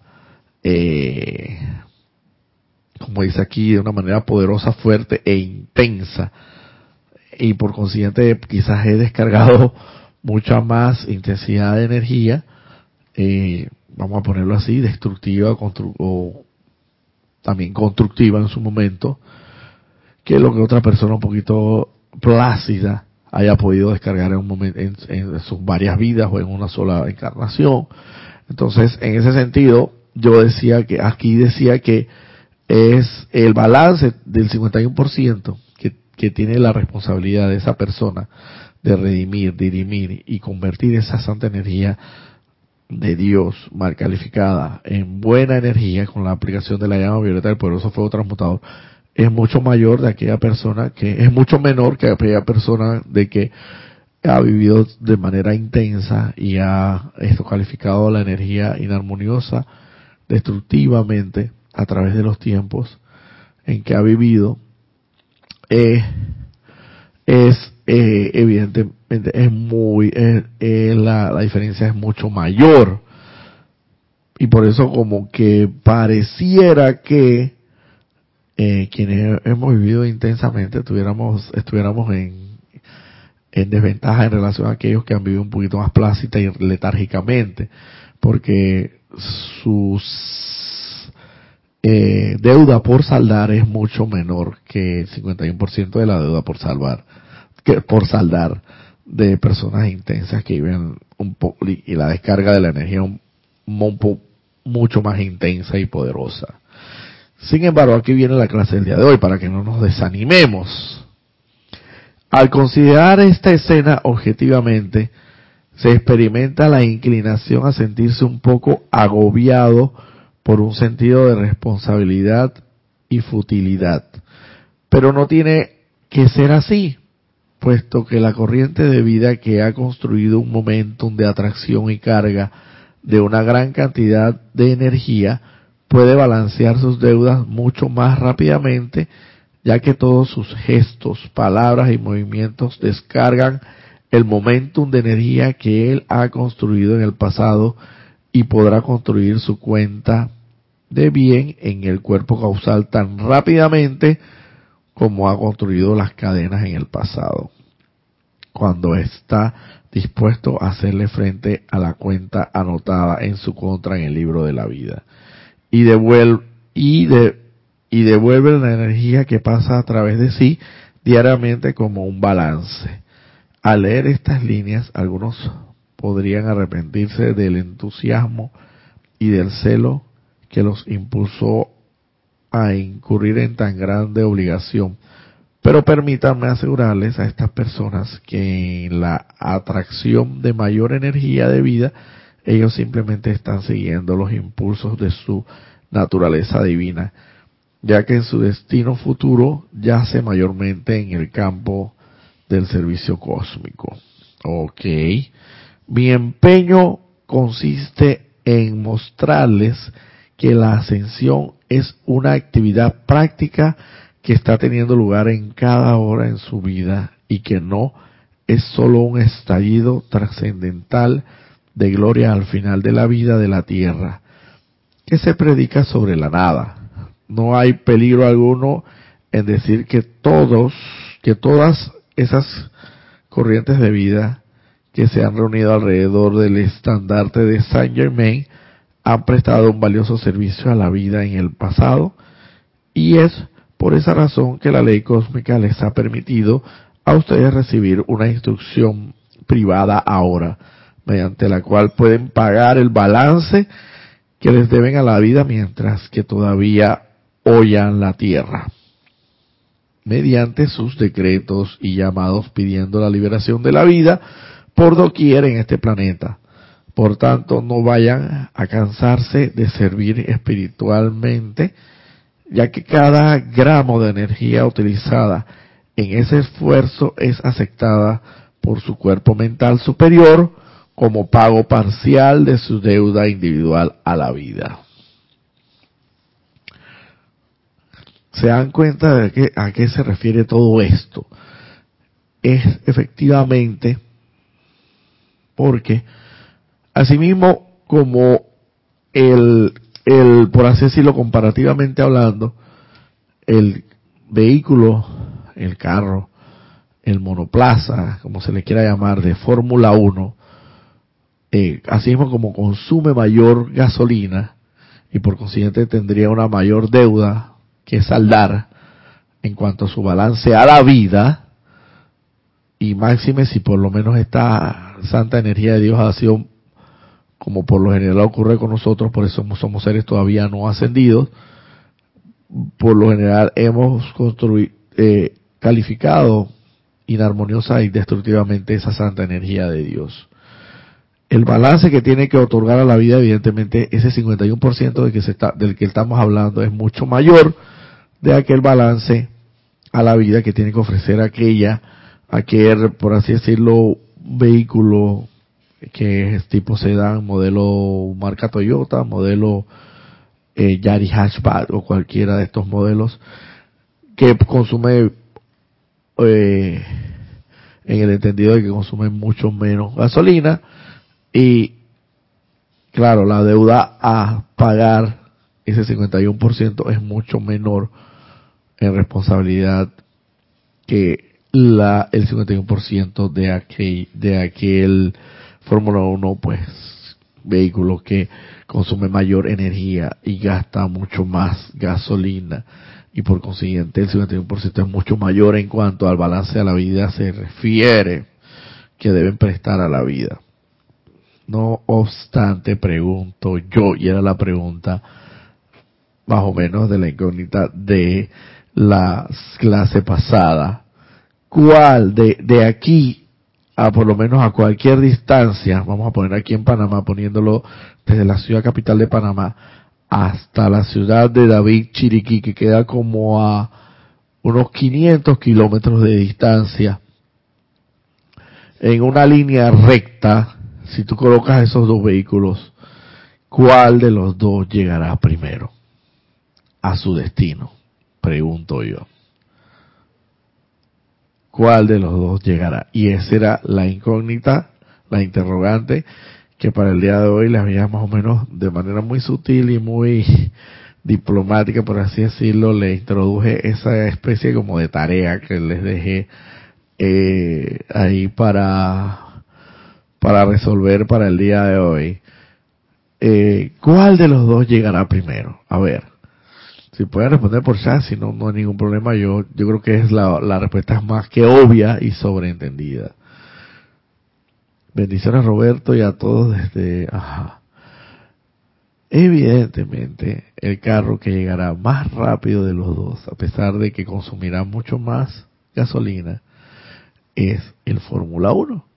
[SPEAKER 1] eh, como dice aquí, de una manera poderosa, fuerte e intensa. Y por consiguiente quizás he descargado mucha más intensidad de energía, eh, vamos a ponerlo así, destructiva o también constructiva en su momento, que lo que otra persona un poquito plácida haya podido descargar en un momento en, sus varias vidas o en una sola encarnación. Entonces, en ese sentido, yo decía que aquí decía que es el balance del 51% que, que tiene la responsabilidad de esa persona de redimir, dirimir y convertir esa santa energía de Dios mal calificada en buena energía con la aplicación de la llama violeta del poderoso fuego transmutador es mucho mayor de aquella persona que es mucho menor que aquella persona de que ha vivido de manera intensa y ha esto calificado la energía inarmoniosa destructivamente a través de los tiempos en que ha vivido eh, es eh, evidentemente es muy la, la diferencia es mucho mayor. Y por eso como que pareciera que eh, quienes hemos vivido intensamente tuviéramos, estuviéramos en, en desventaja en relación a aquellos que han vivido un poquito más plácida y letárgicamente, porque sus eh, deuda por saldar es mucho menor que el 51% de la deuda por salvar, que por saldar de personas intensas que viven un poco y la descarga de la energía un, un, mucho más intensa y poderosa. Sin embargo, aquí viene la clase del día de hoy para que no nos desanimemos. Al considerar esta escena objetivamente, se experimenta la inclinación a sentirse un poco agobiado por un sentido de responsabilidad y futilidad. Pero no tiene que ser así, puesto que la corriente de vida que ha construido un momentum de atracción y carga de una gran cantidad de energía puede balancear sus deudas mucho más rápidamente, ya que todos sus gestos, palabras y movimientos descargan el momentum de energía que él ha construido en el pasado y podrá construir su cuenta de bien en el cuerpo causal tan rápidamente como ha construido las cadenas en el pasado. cuando está dispuesto a hacerle frente a la cuenta anotada en su contra en el libro de la vida. Y devuelve, y, de, y devuelve la energía que pasa a través de sí diariamente como un balance. Al leer estas líneas, algunos podrían arrepentirse del entusiasmo y del celo que los impulsó a incurrir en tan grande obligación. Pero permítanme asegurarles a estas personas que en la atracción de mayor energía de vida, ellos simplemente están siguiendo los impulsos de su naturaleza divina, ya que en su destino futuro yace mayormente en el campo del servicio cósmico. Ok. Mi empeño consiste en mostrarles que la ascensión es una actividad práctica que está teniendo lugar en cada hora en su vida y que no es solo un estallido trascendental de gloria al final de la vida de la tierra, que se predica sobre la nada. No hay peligro alguno en decir que todos, que todas esas corrientes de vida que se han reunido alrededor del estandarte de Saint Germain han prestado un valioso servicio a la vida en el pasado y es por esa razón que la ley cósmica les ha permitido a ustedes recibir una instrucción privada ahora, mediante la cual pueden pagar el balance que les deben a la vida mientras que todavía oyan la tierra mediante sus decretos y llamados pidiendo la liberación de la vida por doquier en este planeta. Por tanto, no vayan a cansarse de servir espiritualmente, ya que cada gramo de energía utilizada en ese esfuerzo es aceptada por su cuerpo mental superior como pago parcial de su deuda individual a la vida. se dan cuenta de que, a qué se refiere todo esto. Es efectivamente porque, asimismo, como el, el, por así decirlo, comparativamente hablando, el vehículo, el carro, el monoplaza, como se le quiera llamar, de Fórmula 1, eh, asimismo como consume mayor gasolina y por consiguiente tendría una mayor deuda que saldar en cuanto a su balance a la vida, y máxime si por lo menos esta santa energía de Dios ha sido, como por lo general ocurre con nosotros, por eso somos seres todavía no ascendidos, por lo general hemos construido, eh, calificado inarmoniosa y destructivamente esa santa energía de Dios. El balance que tiene que otorgar a la vida, evidentemente, ese 51% de que del que estamos hablando es mucho mayor de aquel balance a la vida que tiene que ofrecer aquella, aquel, por así decirlo, vehículo que es tipo sedán, modelo marca Toyota, modelo eh, Yari Hatchback o cualquiera de estos modelos que consume eh, en el entendido de que consume mucho menos gasolina y claro, la deuda a pagar ese 51% es mucho menor en responsabilidad que la el 51% de aquel de aquel Fórmula 1 pues vehículo que consume mayor energía y gasta mucho más gasolina y por consiguiente el 51% es mucho mayor en cuanto al balance de la vida se refiere que deben prestar a la vida. No obstante, pregunto yo, y era la pregunta más o menos de la incógnita de la clase pasada, cuál de, de aquí a por lo menos a cualquier distancia, vamos a poner aquí en Panamá, poniéndolo desde la ciudad capital de Panamá hasta la ciudad de David Chiriquí, que queda como a unos 500 kilómetros de distancia, en una línea recta, si tú colocas esos dos vehículos, ¿cuál de los dos llegará primero a su destino? pregunto yo. ¿Cuál de los dos llegará? Y esa era la incógnita, la interrogante, que para el día de hoy les había más o menos de manera muy sutil y muy diplomática, por así decirlo, le introduje esa especie como de tarea que les dejé eh, ahí para, para resolver para el día de hoy. Eh, ¿Cuál de los dos llegará primero? A ver, si pueden responder por chat, si no, no hay ningún problema, yo, yo creo que es la, la respuesta es más que obvia y sobreentendida. Bendiciones Roberto y a todos desde... Ajá. Evidentemente, el carro que llegará más rápido de los dos, a pesar de que consumirá mucho más gasolina, es el Fórmula 1.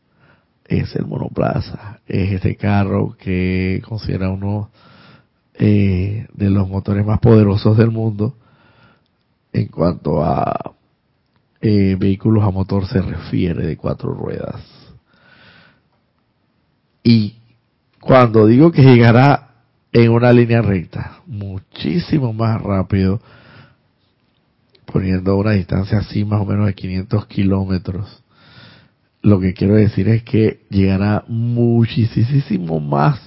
[SPEAKER 1] Es el monoplaza. Es este carro que considera uno eh, de los motores más poderosos del mundo en cuanto a eh, vehículos a motor se refiere de cuatro ruedas. Y cuando digo que llegará en una línea recta, muchísimo más rápido, poniendo una distancia así más o menos de 500 kilómetros. Lo que quiero decir es que llegará muchísimo más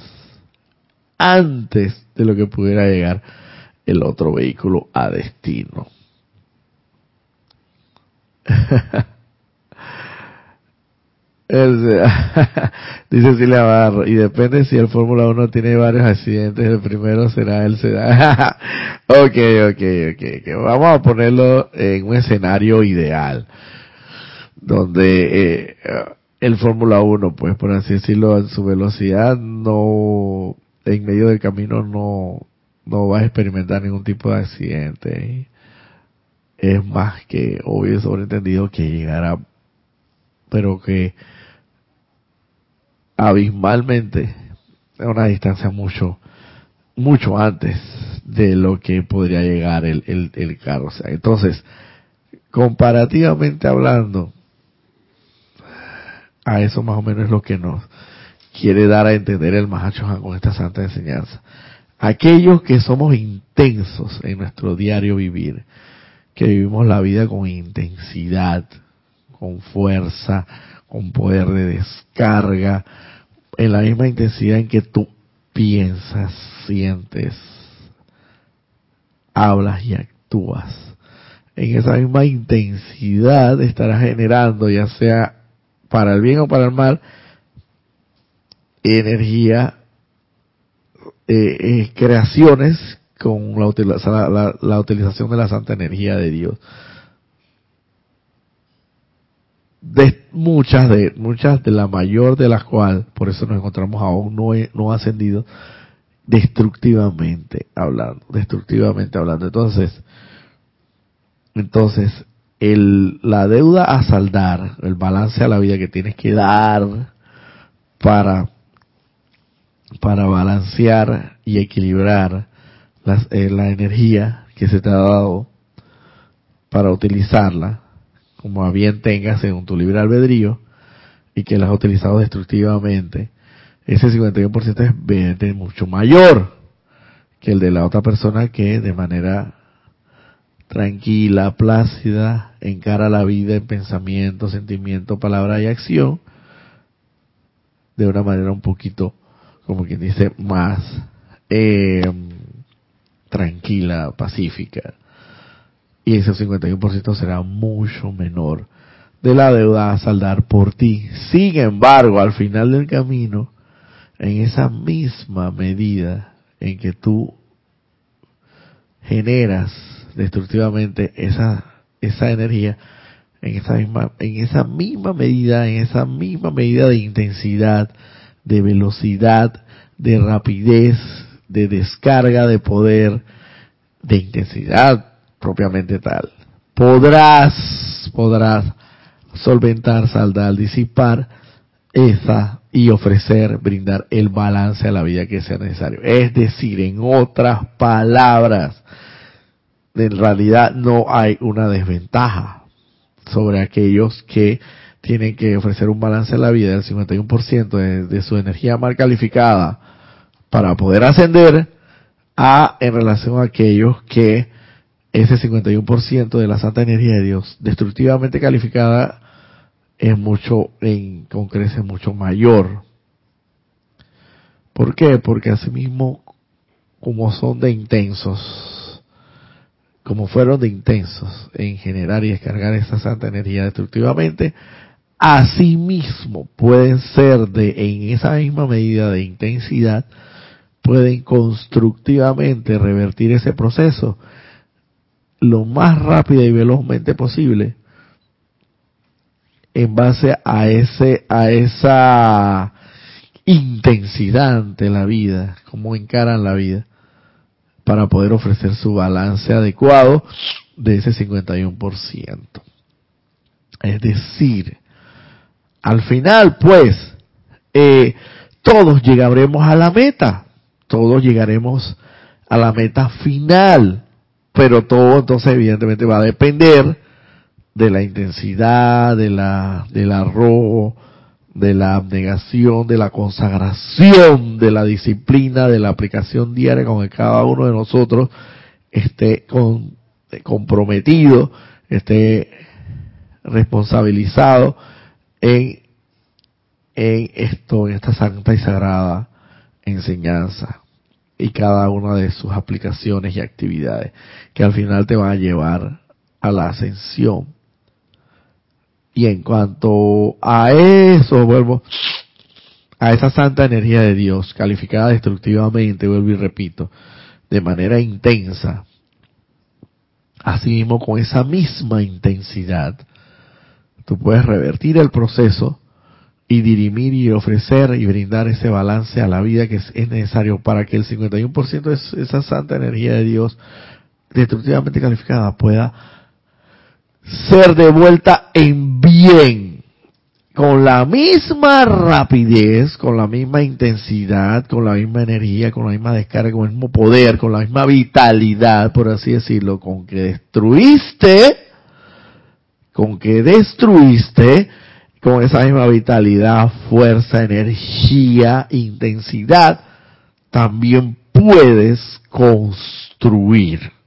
[SPEAKER 1] antes de lo que pudiera llegar el otro vehículo a destino. dice Silvia Barro, y depende si el Fórmula 1 tiene varios accidentes, el primero será el sedán. ok, ok, ok, vamos a ponerlo en un escenario ideal, donde eh, el Fórmula 1, pues por así decirlo, en su velocidad no, en medio del camino no, no va a experimentar ningún tipo de accidente. Es más que obvio y sobreentendido que llegará, pero que abismalmente a una distancia mucho, mucho antes de lo que podría llegar el, el, el carro. O sea, entonces, comparativamente hablando, a eso más o menos es lo que nos quiere dar a entender el Mahacho con esta santa enseñanza. Aquellos que somos intensos en nuestro diario vivir, que vivimos la vida con intensidad, con fuerza, con poder de descarga, en la misma intensidad en que tú piensas, sientes, hablas y actúas. En esa misma intensidad estarás generando, ya sea para el bien o para el mal, energía, eh, eh, creaciones con la, la utilización de la santa energía de Dios. De muchas de muchas de la mayor de las cuales por eso nos encontramos aún no no ascendido destructivamente hablando destructivamente hablando. Entonces entonces el la deuda a saldar el balance a la vida que tienes que dar para para balancear y equilibrar las, eh, la energía que se te ha dado para utilizarla como a bien tengas según tu libre albedrío y que las has utilizado destructivamente, ese 51% es mucho mayor que el de la otra persona que de manera tranquila, plácida, encara la vida en pensamiento, sentimiento, palabra y acción de una manera un poquito, como quien dice, más eh, tranquila, pacífica y ese 51% será mucho menor de la deuda a saldar por ti. Sin embargo, al final del camino, en esa misma medida en que tú generas destructivamente esa esa energía en esa misma en esa misma medida en esa misma medida de intensidad de velocidad de rapidez de descarga de poder de intensidad propiamente tal. Podrás, podrás solventar, saldar, disipar esa y ofrecer, brindar el balance a la vida que sea necesario. Es decir, en otras palabras, en realidad no hay una desventaja sobre aquellos que tienen que ofrecer un balance a la vida del 51% de, de su energía mal calificada para poder ascender a en relación a aquellos que ese 51% de la santa energía de Dios destructivamente calificada es mucho, en, con crece mucho mayor. ¿Por qué? Porque asimismo, como son de intensos, como fueron de intensos en generar y descargar esa santa energía destructivamente, asimismo pueden ser de en esa misma medida de intensidad, pueden constructivamente revertir ese proceso lo más rápida y velozmente posible en base a ese a esa intensidad ante la vida, cómo encaran la vida para poder ofrecer su balance adecuado de ese 51%. Es decir, al final, pues, eh, todos llegaremos a la meta, todos llegaremos a la meta final, pero todo entonces evidentemente va a depender de la intensidad, de la, del arrojo, de la abnegación, de la consagración, de la disciplina, de la aplicación diaria con que cada uno de nosotros esté con, comprometido, esté responsabilizado en, en esto, en esta santa y sagrada enseñanza y cada una de sus aplicaciones y actividades que al final te van a llevar a la ascensión. Y en cuanto a eso, vuelvo a esa santa energía de Dios, calificada destructivamente, vuelvo y repito, de manera intensa, así mismo con esa misma intensidad, tú puedes revertir el proceso y dirimir y ofrecer y brindar ese balance a la vida que es, necesario para que el 51% de esa santa energía de Dios destructivamente calificada pueda ser devuelta en bien, con la misma rapidez, con la misma intensidad, con la misma energía, con la misma descarga, con el mismo poder, con la misma vitalidad, por así decirlo, con que destruiste, con que destruiste, con esa misma vitalidad, fuerza, energía, intensidad, también puedes construir.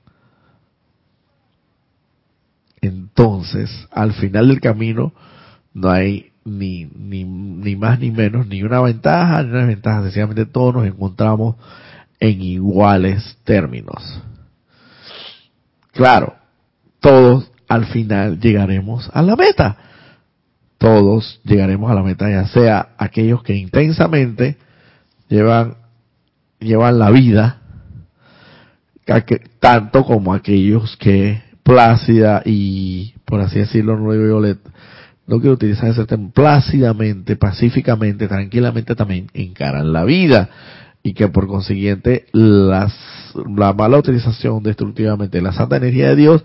[SPEAKER 1] Entonces, al final del camino, no hay ni, ni, ni más ni menos, ni una ventaja ni una desventaja. Sencillamente todos nos encontramos en iguales términos. Claro, todos al final llegaremos a la meta todos llegaremos a la meta, ya sea aquellos que intensamente llevan, llevan la vida, tanto como aquellos que plácida y, por así decirlo, no digo yo, no quiero utilizar ese término, plácidamente, pacíficamente, tranquilamente también encaran la vida y que por consiguiente las, la mala utilización destructivamente de la santa energía de Dios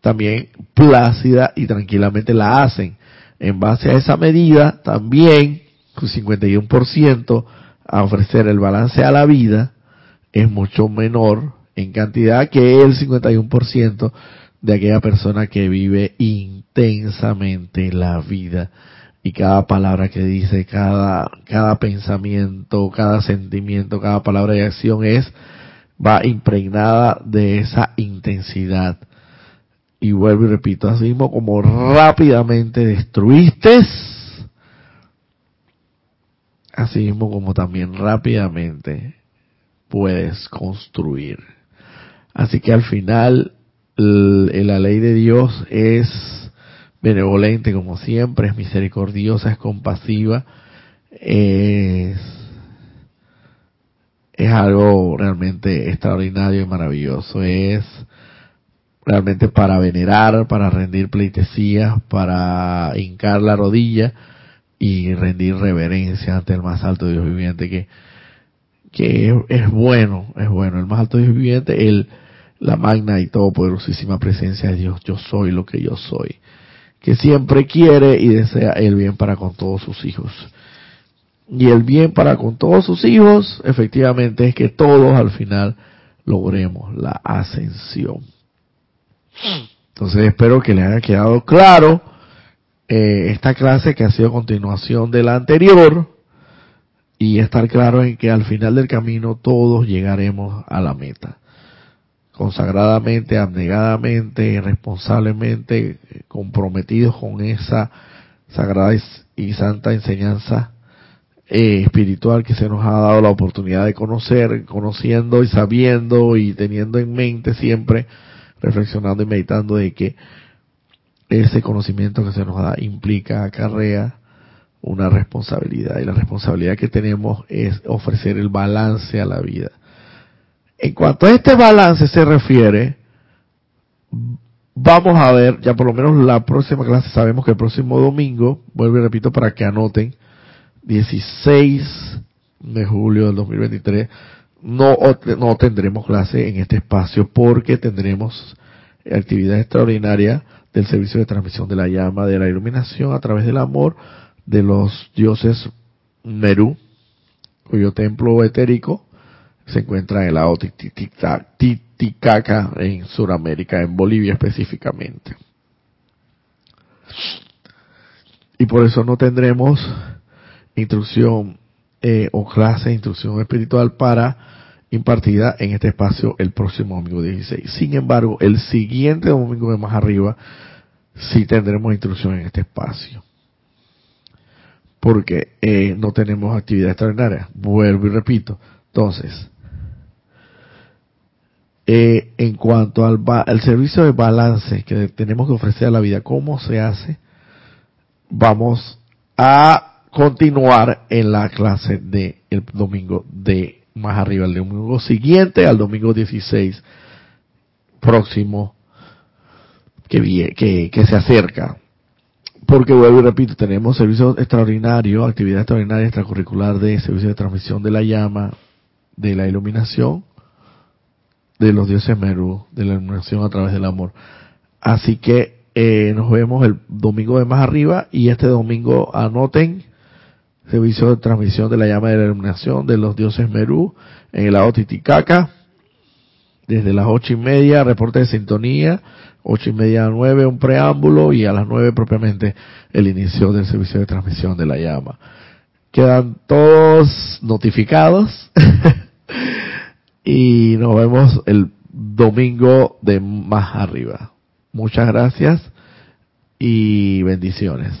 [SPEAKER 1] también plácida y tranquilamente la hacen. En base a esa medida, también su 51% a ofrecer el balance a la vida es mucho menor en cantidad que el 51% de aquella persona que vive intensamente la vida y cada palabra que dice, cada, cada pensamiento, cada sentimiento, cada palabra de acción es, va impregnada de esa intensidad y vuelvo y repito, así mismo como rápidamente destruiste, así mismo como también rápidamente puedes construir. Así que al final la ley de Dios es benevolente como siempre, es misericordiosa, es compasiva, es, es algo realmente extraordinario y maravilloso, es realmente para venerar, para rendir pleitesías, para hincar la rodilla y rendir reverencia ante el más alto Dios viviente que que es, bueno, es bueno, el más alto Dios viviente, el la magna y todopoderosísima presencia de Dios, yo soy lo que yo soy, que siempre quiere y desea el bien para con todos sus hijos. Y el bien para con todos sus hijos, efectivamente, es que todos al final logremos la ascensión. Entonces espero que les haya quedado claro eh, esta clase que ha sido continuación de la anterior y estar claro en que al final del camino todos llegaremos a la meta. Consagradamente, abnegadamente, responsablemente, comprometidos con esa sagrada y santa enseñanza eh, espiritual que se nos ha dado la oportunidad de conocer, conociendo y sabiendo y teniendo en mente siempre reflexionando y meditando de que ese conocimiento que se nos da implica, acarrea una responsabilidad y la responsabilidad que tenemos es ofrecer el balance a la vida. En cuanto a este balance se refiere, vamos a ver, ya por lo menos la próxima clase, sabemos que el próximo domingo, vuelvo y repito para que anoten, 16 de julio del 2023, no, no tendremos clase en este espacio porque tendremos actividad extraordinaria del servicio de transmisión de la llama, de la iluminación a través del amor de los dioses Meru, cuyo templo etérico se encuentra en el lago Titicaca en Sudamérica, en Bolivia específicamente. Y por eso no tendremos instrucción eh, o clase de instrucción espiritual para impartida en este espacio el próximo domingo 16. Sin embargo, el siguiente domingo de más arriba sí tendremos instrucción en este espacio. Porque eh, no tenemos actividad extraordinaria. Vuelvo y repito. Entonces, eh, en cuanto al, al servicio de balance que tenemos que ofrecer a la vida, ¿cómo se hace? Vamos a continuar en la clase de el domingo de más arriba, el domingo siguiente al domingo 16 próximo que, que, que se acerca. Porque vuelvo y repito, tenemos servicio extraordinario, actividad extraordinaria extracurricular de servicio de transmisión de la llama, de la iluminación, de los dioses Meru, de la iluminación a través del amor. Así que eh, nos vemos el domingo de más arriba y este domingo anoten servicio de transmisión de la llama de la iluminación de los dioses Merú en el lago Titicaca, desde las ocho y media, reporte de sintonía, ocho y media a nueve, un preámbulo, y a las nueve propiamente el inicio del servicio de transmisión de la llama. Quedan todos notificados y nos vemos el domingo de más arriba. Muchas gracias y bendiciones.